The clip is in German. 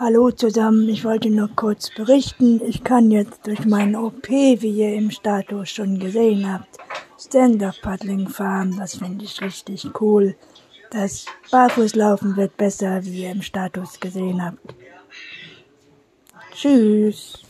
Hallo zusammen, ich wollte nur kurz berichten, ich kann jetzt durch meinen OP, wie ihr im Status schon gesehen habt, Stand-Up-Paddling fahren. Das finde ich richtig cool. Das Barfußlaufen wird besser, wie ihr im Status gesehen habt. Tschüss.